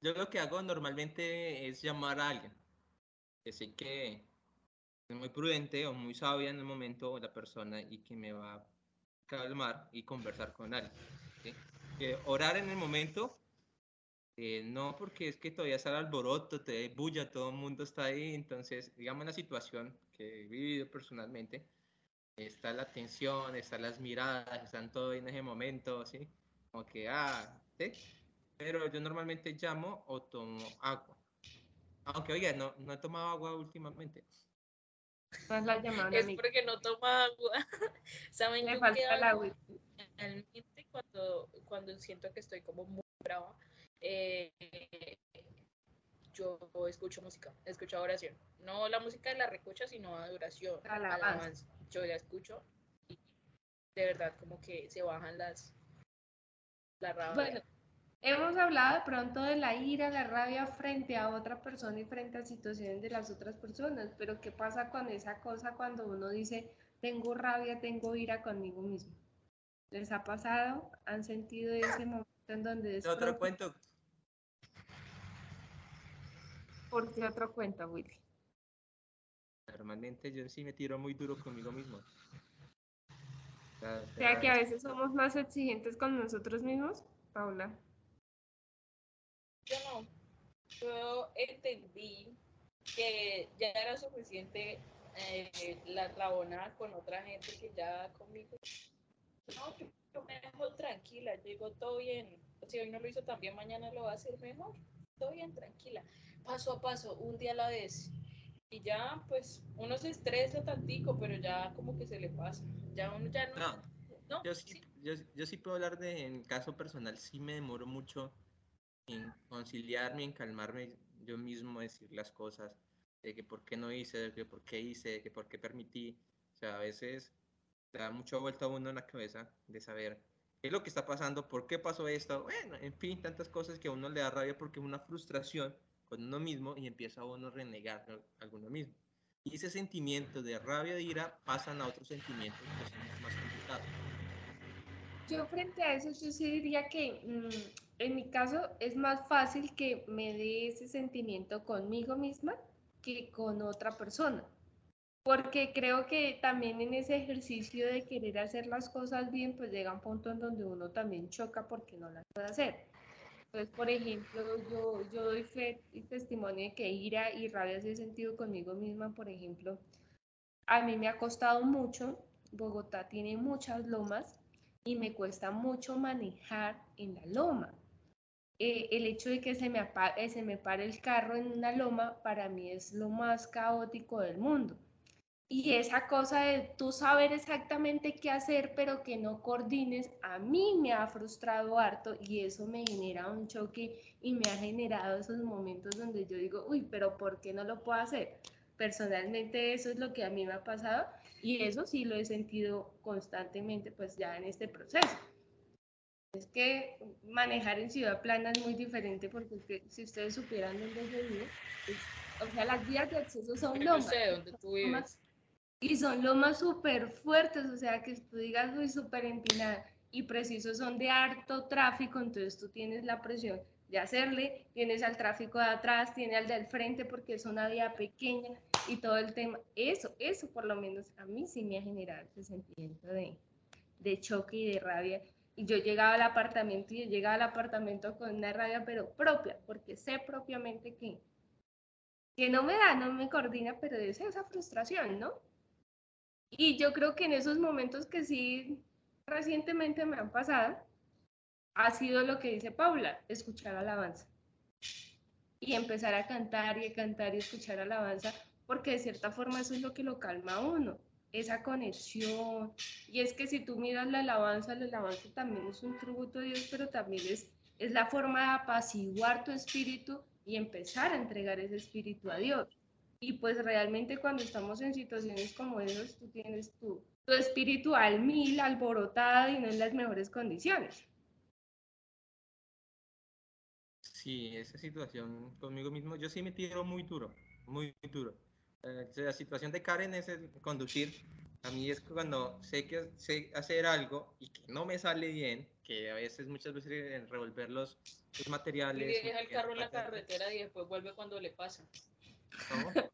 Yo lo que hago normalmente es llamar a alguien. Que sé que muy prudente o muy sabia en el momento la persona y que me va a calmar y conversar con alguien. orar en el momento Eh, no, porque es que todavía está el alboroto, te bulla, todo el mundo está ahí, entonces, digamos la situación que he vivido personalmente, está la tensión, están las miradas, están todo en ese momento, ¿sí? Como que, ah, ¿sí? Pero yo normalmente llamo o tomo agua. Aunque, oiga, no, no he tomado agua últimamente. Es porque no toma agua. [laughs] ¿Saben Me falta el agua. Realmente cuando, cuando siento que estoy como muy brava, eh, yo escucho música, escucho oración. No la música de la recocha, sino adoración, alabanza. Yo la escucho y de verdad como que se bajan las la rabia. Bueno, hemos hablado de pronto de la ira, la rabia frente a otra persona y frente a situaciones de las otras personas, pero ¿qué pasa con esa cosa cuando uno dice tengo rabia, tengo ira conmigo mismo? ¿Les ha pasado? ¿Han sentido ese momento en donde... Otro cuento, ¿Por qué otro cuenta, Willy? Normalmente yo sí me tiro muy duro conmigo mismo. O sea, que a veces somos más exigentes con nosotros mismos, Paula. Yo no. Yo entendí que ya era suficiente eh, la rabona con otra gente que ya conmigo. No, yo, me dejo tranquila, yo digo todo bien. Si hoy no lo hizo también, mañana lo va a hacer mejor. Todo bien, tranquila paso a paso, un día a la vez. Y ya, pues, uno se estresa tantico, pero ya como que se le pasa. Ya uno ya no... no, yo, sí, Yo, yo, sí puedo hablar de, en caso personal, sí me demoro mucho en conciliarme, en calmarme yo mismo, decir las cosas, de que por qué no hice, de que por qué hice, de que por qué permití. O sea, a veces da mucha vuelta a uno en la cabeza de saber qué es lo que está pasando, por qué pasó esto, bueno, en fin, tantas cosas que a uno le da rabia porque es una frustración con uno mismo y empieza uno a renegar a uno mismo. Y ese sentimiento de rabia e ira pasan a otros sentimientos que son más complicados. Yo frente a eso, yo sí diría que mm, en mi caso es más fácil que me dé ese sentimiento conmigo misma que con otra persona. Porque creo que también en ese ejercicio de querer hacer las cosas bien, pues llega un punto en donde uno también choca porque no las puede hacer. Entonces, por ejemplo, yo, yo doy fe y testimonio de que ira y rabia se he sentido conmigo misma, por ejemplo, a mí me ha costado mucho, Bogotá tiene muchas lomas y me cuesta mucho manejar en la loma. Eh, el hecho de que se me, eh, se me pare el carro en una loma para mí es lo más caótico del mundo. Y esa cosa de tú saber exactamente qué hacer, pero que no coordines, a mí me ha frustrado harto y eso me genera un choque y me ha generado esos momentos donde yo digo, uy, pero ¿por qué no lo puedo hacer? Personalmente eso es lo que a mí me ha pasado y eso sí lo he sentido constantemente pues ya en este proceso. Es que manejar en ciudad plana es muy diferente porque si ustedes supieran dónde yo vivo, pues, o sea, las vías de acceso son lomas. sé dónde tú vives. Y son lomas súper fuertes, o sea, que tú digas, muy súper empinada. Y preciso son de harto tráfico, entonces tú tienes la presión de hacerle, tienes al tráfico de atrás, tienes al del frente porque es una vía pequeña y todo el tema. Eso, eso por lo menos a mí sí me ha generado ese sentimiento de, de choque y de rabia. Y yo llegaba al apartamento y yo llegaba al apartamento con una rabia, pero propia, porque sé propiamente que, que no me da, no me coordina, pero es esa frustración, ¿no? Y yo creo que en esos momentos que sí recientemente me han pasado, ha sido lo que dice Paula, escuchar alabanza. Y empezar a cantar y a cantar y escuchar alabanza, porque de cierta forma eso es lo que lo calma a uno, esa conexión. Y es que si tú miras la alabanza, la alabanza también es un tributo a Dios, pero también es, es la forma de apaciguar tu espíritu y empezar a entregar ese espíritu a Dios. Y pues realmente cuando estamos en situaciones como esas, tú tienes tu, tu espíritu al mil, alborotado y no en las mejores condiciones. Sí, esa situación conmigo mismo, yo sí me tiro muy duro, muy, duro. Eh, la situación de Karen es el conducir. A mí es cuando sé que sé hacer algo y que no me sale bien, que a veces, muchas veces, revolver los, los materiales. Y deja el carro en la carretera y después vuelve cuando le pasa. [laughs]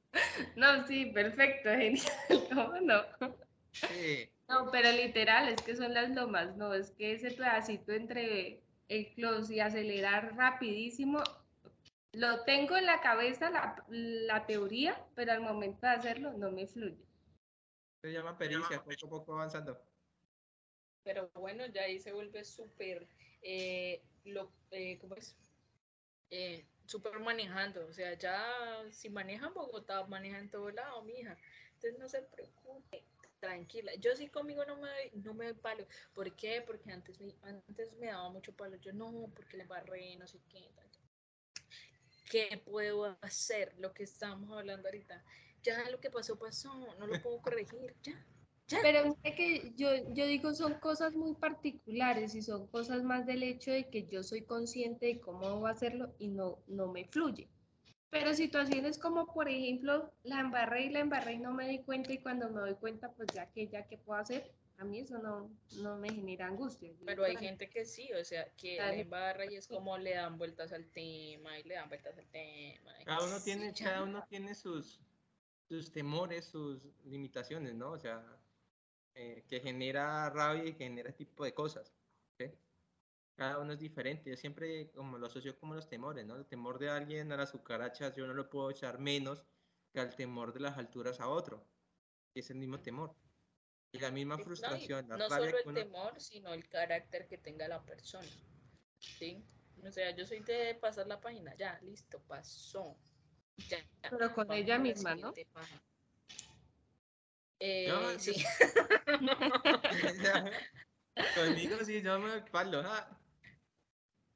No, sí, perfecto, [laughs] genial. ¿Cómo no? Sí. No, pero literal, es que son las lomas, no, es que ese pedacito entre el close y acelerar rapidísimo, lo tengo en la cabeza la, teoría, pero al momento de hacerlo no me fluye. Se llama pericia, poco a poco avanzando. Pero bueno, ya ahí se vuelve súper, eh, lo, eh, ¿cómo es? Eh, súper manejando, o sea, ya si manejan Bogotá, manejan todo lado, mija. Entonces no se preocupe, tranquila. Yo sí conmigo no me doy, no me doy palo. ¿Por qué? Porque antes me, antes me daba mucho palo. Yo no, porque le barré, no sé qué. ¿Qué puedo hacer? Lo que estamos hablando ahorita. Ya lo que pasó, pasó. No lo puedo corregir. Ya. Ya. Pero es que yo, yo digo son cosas muy particulares y son cosas más del hecho de que yo soy consciente de cómo a hacerlo y no, no me fluye. Pero situaciones como, por ejemplo, la embarré y la embarré y no me di cuenta y cuando me doy cuenta, pues ya que ya qué puedo hacer, a mí eso no, no me genera angustia. Pero hay gente que sí, o sea, que la embarra y es como le dan vueltas al tema y le dan vueltas al tema. Cada uno tiene, cada uno tiene sus, sus temores, sus limitaciones, ¿no? O sea, eh, que genera rabia y genera este tipo de cosas. ¿sí? cada uno es diferente. Yo siempre como lo asocio como los temores, ¿no? El temor de alguien a las cucarachas yo no lo puedo echar menos que al temor de las alturas a otro. es el mismo temor. Y la misma frustración. No, no solo el temor, sino el carácter que tenga la persona. ¿Sí? O sea, yo soy de pasar la página, ya, listo, pasó. Ya, Pero con ella misma, ¿no? Eh, sí. [laughs] Conmigo sí, yo me palo. ¿ah?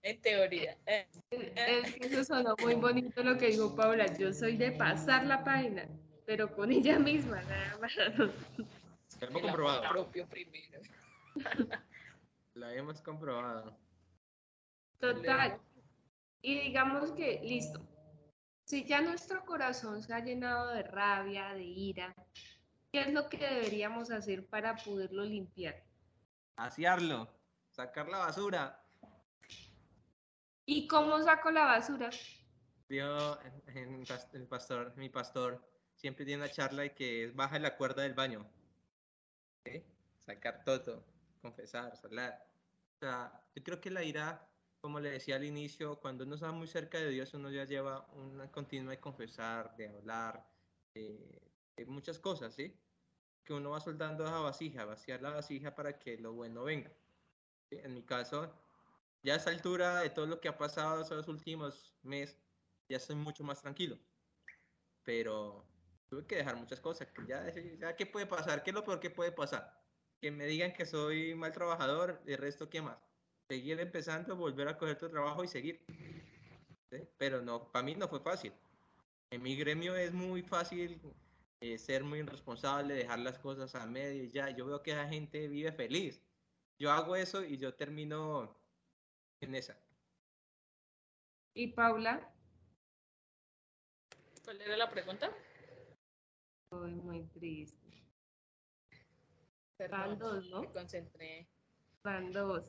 En teoría. Eh, es que eso sonó muy bonito lo que dijo Paula. Yo soy de pasar la página, pero con ella misma, nada más. La hemos comprobado. propio primero. La hemos comprobado. Total. Y digamos que, listo. Si ya nuestro corazón se ha llenado de rabia, de ira, ¿qué es lo que deberíamos hacer para poderlo limpiar? Asearlo, sacar la basura. ¿Y cómo saco la basura? Yo, el pastor, mi pastor, siempre tiene una charla y que baja la cuerda del baño. Sacar todo, confesar, hablar. O sea, yo creo que la ira, como le decía al inicio, cuando uno está muy cerca de Dios, uno ya lleva una continua de confesar, de hablar, de, muchas cosas, ¿sí? Que uno va soldando esa vasija, vaciar la vasija para que lo bueno venga. En mi caso, ya a esa altura de todo lo que ha pasado esos últimos meses, ya estoy mucho más tranquilo. Pero tuve que dejar muchas cosas. Que ya, ya, ¿qué puede pasar? ¿Qué es lo peor que puede pasar? Que me digan que soy mal trabajador, el resto, ¿qué más? Seguir empezando, volver a coger tu trabajo y seguir. Pero no, para mí no fue fácil. En mi gremio es muy fácil eh, ser muy irresponsable, dejar las cosas a medio y ya. Yo veo que esa gente vive feliz. Yo hago eso y yo termino en esa. ¿Y Paula? ¿Cuál era la pregunta? Estoy muy triste. Van dos, ¿no? Me concentré. Van dos.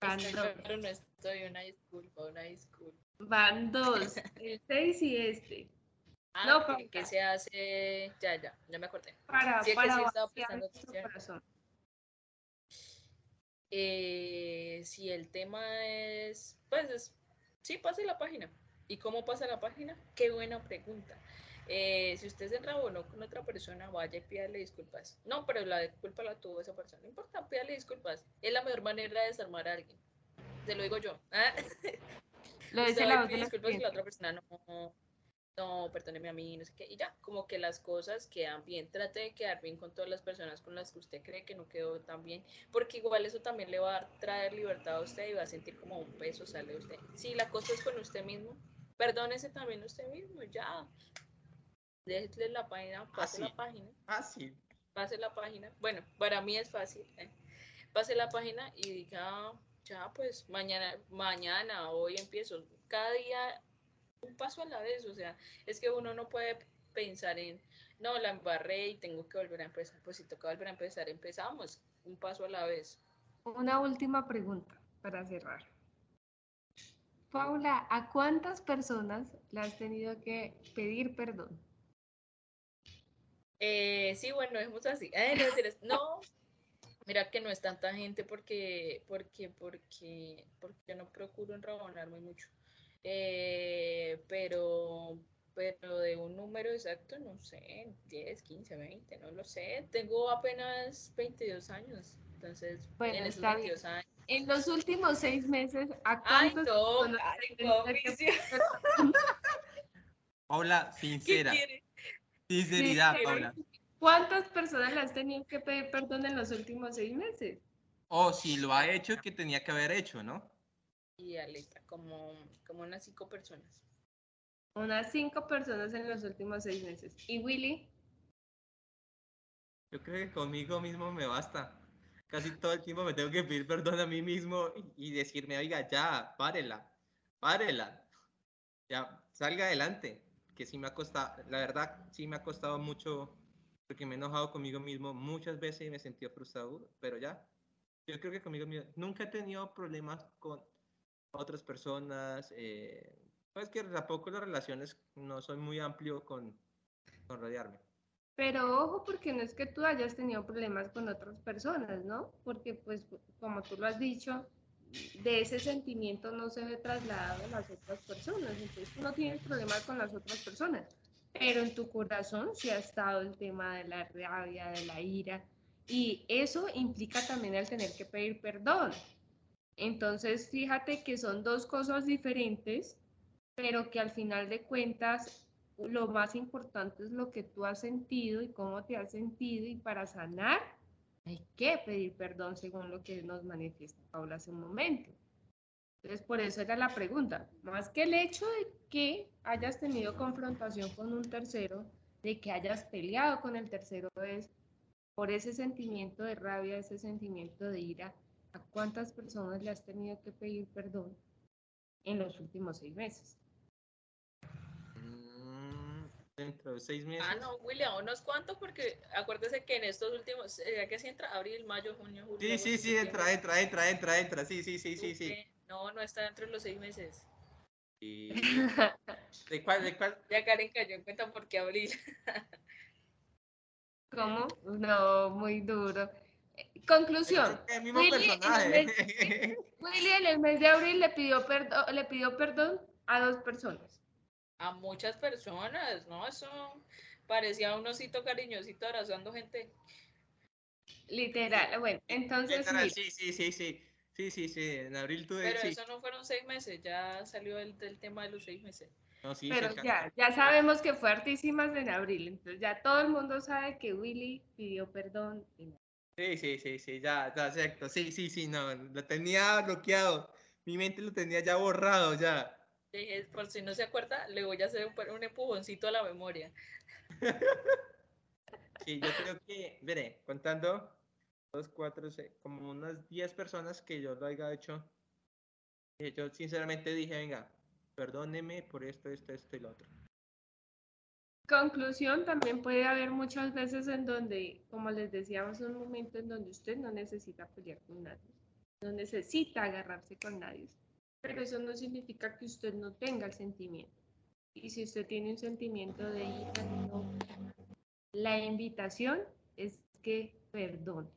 Van dos. Pero no estoy, una disculpa, una disculpa. Van dos. [laughs] El seis y este. Ah, no, que, que se hace. Ya, ya, ya me acordé. Para, sí, para que sí corazón. Eh, si el tema es, pues, sí, pase la página. ¿Y cómo pasa la página? Qué buena pregunta. Eh, si usted se enrabonó con otra persona, vaya y pídale disculpas. No, pero la disculpa la tuvo esa persona. No importa, pídale disculpas. Es la mejor manera de desarmar a alguien. Se lo digo yo. ¿ah? [laughs] Lo dice la, [laughs] disculpas y la otra persona no, no, perdóneme a mí, no sé qué, y ya, como que las cosas quedan bien, trate de quedar bien con todas las personas con las que usted cree que no quedó tan bien, porque igual eso también le va a traer libertad a usted y va a sentir como un peso sale de usted. Si la cosa es con usted mismo, perdónese también usted mismo, ya. Déjele la página, pase la página. Fácil. Pase la página. Bueno, para mí es fácil. ¿eh? Pase la página y diga, ya, pues mañana, mañana, hoy empiezo. Cada día un paso a la vez, o sea, es que uno no puede pensar en, no, la embarré y tengo que volver a empezar, pues si toca volver a empezar, empezamos, un paso a la vez. Una última pregunta para cerrar. Paula, ¿a cuántas personas le has tenido que pedir perdón? Eh, sí, bueno, es así. no, Mira que no es tanta gente porque, porque, porque, porque yo no procuro enrabonarme mucho. Eh, pero, pero de un número exacto, no sé, 10, 15, 20, no lo sé. Tengo apenas 22 años. Entonces, en esos 22 años. En los últimos seis meses, ¿a cuántos? Paula, [laughs] sincera. Sinceridad, Paula. ¿Cuántas personas le has tenido que pedir perdón en los últimos seis meses? O si lo ha hecho, que tenía que haber hecho, ¿no? Y Aleta, como, como unas cinco personas. Unas cinco personas en los últimos seis meses. ¿Y Willy? Yo creo que conmigo mismo me basta. Casi todo el tiempo me tengo que pedir perdón a mí mismo y decirme, oiga, ya, párela, párela. Ya, salga adelante. Que sí me ha costado, la verdad, sí me ha costado mucho porque me he enojado conmigo mismo muchas veces y me he sentido frustrado, pero ya, yo creo que conmigo mismo, nunca he tenido problemas con otras personas, eh, pues que tampoco las relaciones no soy muy amplio con, con rodearme. Pero ojo, porque no es que tú hayas tenido problemas con otras personas, ¿no? Porque pues como tú lo has dicho, de ese sentimiento no se ve trasladado a las otras personas, entonces tú no tienes problemas con las otras personas pero en tu corazón sí ha estado el tema de la rabia, de la ira, y eso implica también el tener que pedir perdón. Entonces, fíjate que son dos cosas diferentes, pero que al final de cuentas lo más importante es lo que tú has sentido y cómo te has sentido y para sanar hay que pedir perdón según lo que nos manifiesta Paula hace un momento. Entonces, por eso era la pregunta. Más que el hecho de que hayas tenido confrontación con un tercero, de que hayas peleado con el tercero, es por ese sentimiento de rabia, ese sentimiento de ira, ¿a cuántas personas le has tenido que pedir perdón en los últimos seis meses? Mm, dentro de seis meses. Ah, no, William, unos cuantos, porque acuérdese que en estos últimos, ya que si entra abril, mayo, junio, julio. Sí, sí, sí, entra, entra, entra, entra, entra, sí, sí, sí, sí, sí. No, no está dentro de los seis meses. [laughs] ¿De cuál? ¿De cuál? Ya Karen cayó en cuenta porque abril. [laughs] ¿Cómo? No, muy duro. Conclusión. El mismo personaje. [laughs] Willy en el mes de abril le pidió, perdón, le pidió perdón a dos personas. A muchas personas, ¿no? Eso parecía un osito cariñosito abrazando gente. Literal, bueno, entonces. Literal, sí, sí, sí, sí. Sí, sí, sí, en abril tuve... Pero eso no fueron seis meses, ya salió el, tema de los seis meses. Pero ya, ya sabemos que fue hartísimas en abril, entonces ya todo el mundo sabe que Willy pidió perdón. Sí, sí, sí, sí, ya, ya, exacto. Sí, sí, sí, no, lo tenía bloqueado. Mi mente lo tenía ya borrado, ya. Por si no se acuerda, le voy a hacer un, un empujoncito a la memoria. [laughs] sí, yo creo que, veré, contando, dos, cuatro, seis, como unas diez personas que yo lo haya hecho. Yo sinceramente dije, venga, perdóneme por esto, esto, esto y lo otro. Conclusión, también puede haber muchas veces en donde, como les decíamos, un momento en donde usted no necesita pelear con nadie, no necesita agarrarse con nadie, pero eso no significa que usted no tenga el sentimiento. Y si usted tiene un sentimiento de ira, no, la invitación es que perdone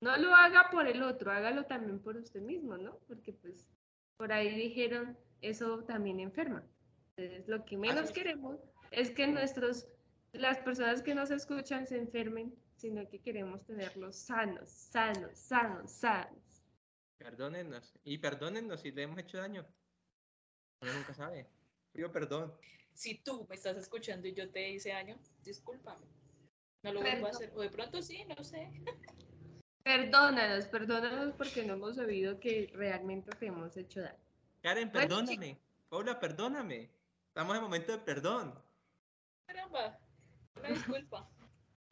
no lo haga por el otro, hágalo también por usted mismo, ¿no? Porque pues por ahí dijeron, eso también enferma. Entonces, lo que menos queremos es que nuestros, las personas que nos escuchan se enfermen, sino que queremos tenerlos sanos, sanos, sanos, sanos. Perdónennos, y perdónennos si le hemos hecho daño. Uno nunca sabe. Pido perdón. Si tú me estás escuchando y yo te hice daño, discúlpame. No lo vuelvo a hacer. O de pronto sí, no sé. Perdónanos, perdónanos porque no hemos sabido que realmente te hemos hecho daño. Karen, perdóname. Paula, perdóname. Estamos en momento de perdón. Caramba, una disculpa.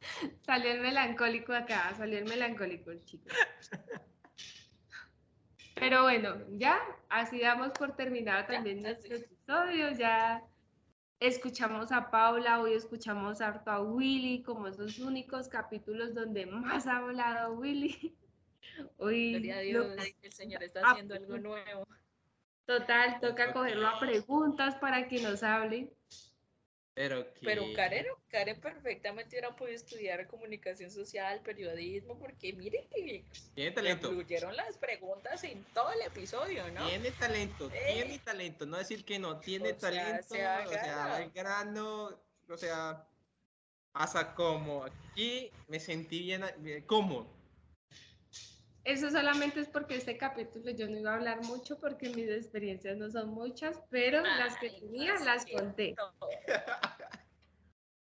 [laughs] salió el melancólico acá, salió el melancólico el chico. [laughs] Pero bueno, ya, así damos por terminado también nuestro episodio, ya escuchamos a Paula, hoy escuchamos harto a Willy, como esos únicos capítulos donde más ha hablado Willy. [laughs] Hoy Dios, el Señor está haciendo algo nuevo. Total, toca cogerlo a preguntas para que nos hable. Pero, Pero Karen, Karen perfectamente hubiera podido estudiar comunicación social, periodismo, porque mire que tiene talento. incluyeron las preguntas en todo el episodio, ¿no? Tiene talento, tiene talento, no decir que no, tiene talento, o sea, el grano, o sea, pasa como aquí me sentí bien, cómodo. Eso solamente es porque este capítulo yo no iba a hablar mucho porque mis experiencias no son muchas, pero las que tenía las conté. [laughs]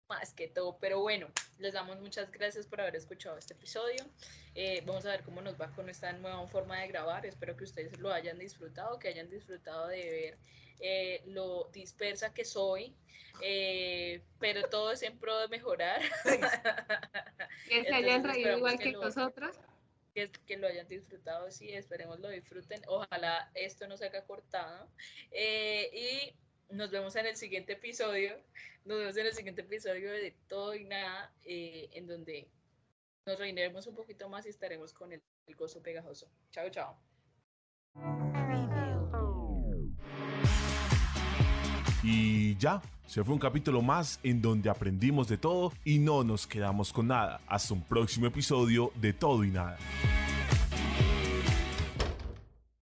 Más que todo, pero bueno, les damos muchas gracias por haber escuchado este episodio. Eh, vamos a ver cómo nos va con esta nueva forma de grabar. Espero que ustedes lo hayan disfrutado, que hayan disfrutado de ver eh, lo dispersa que soy, eh, pero todo es en pro de mejorar. [laughs] que se hayan reído igual que nosotros que, lo hayan disfrutado, sí, esperemos lo disfruten. Ojalá esto no se haga cortado. Eh, y nos vemos en el siguiente episodio. Nos vemos en el siguiente episodio de Todo y Nada, eh, en donde nos reuniremos un poquito más y estaremos con el, el gozo pegajoso. Chao, chao. Y ya, se fue un capítulo más en donde aprendimos de todo y no nos quedamos con nada. Hasta un próximo episodio de Todo y Nada.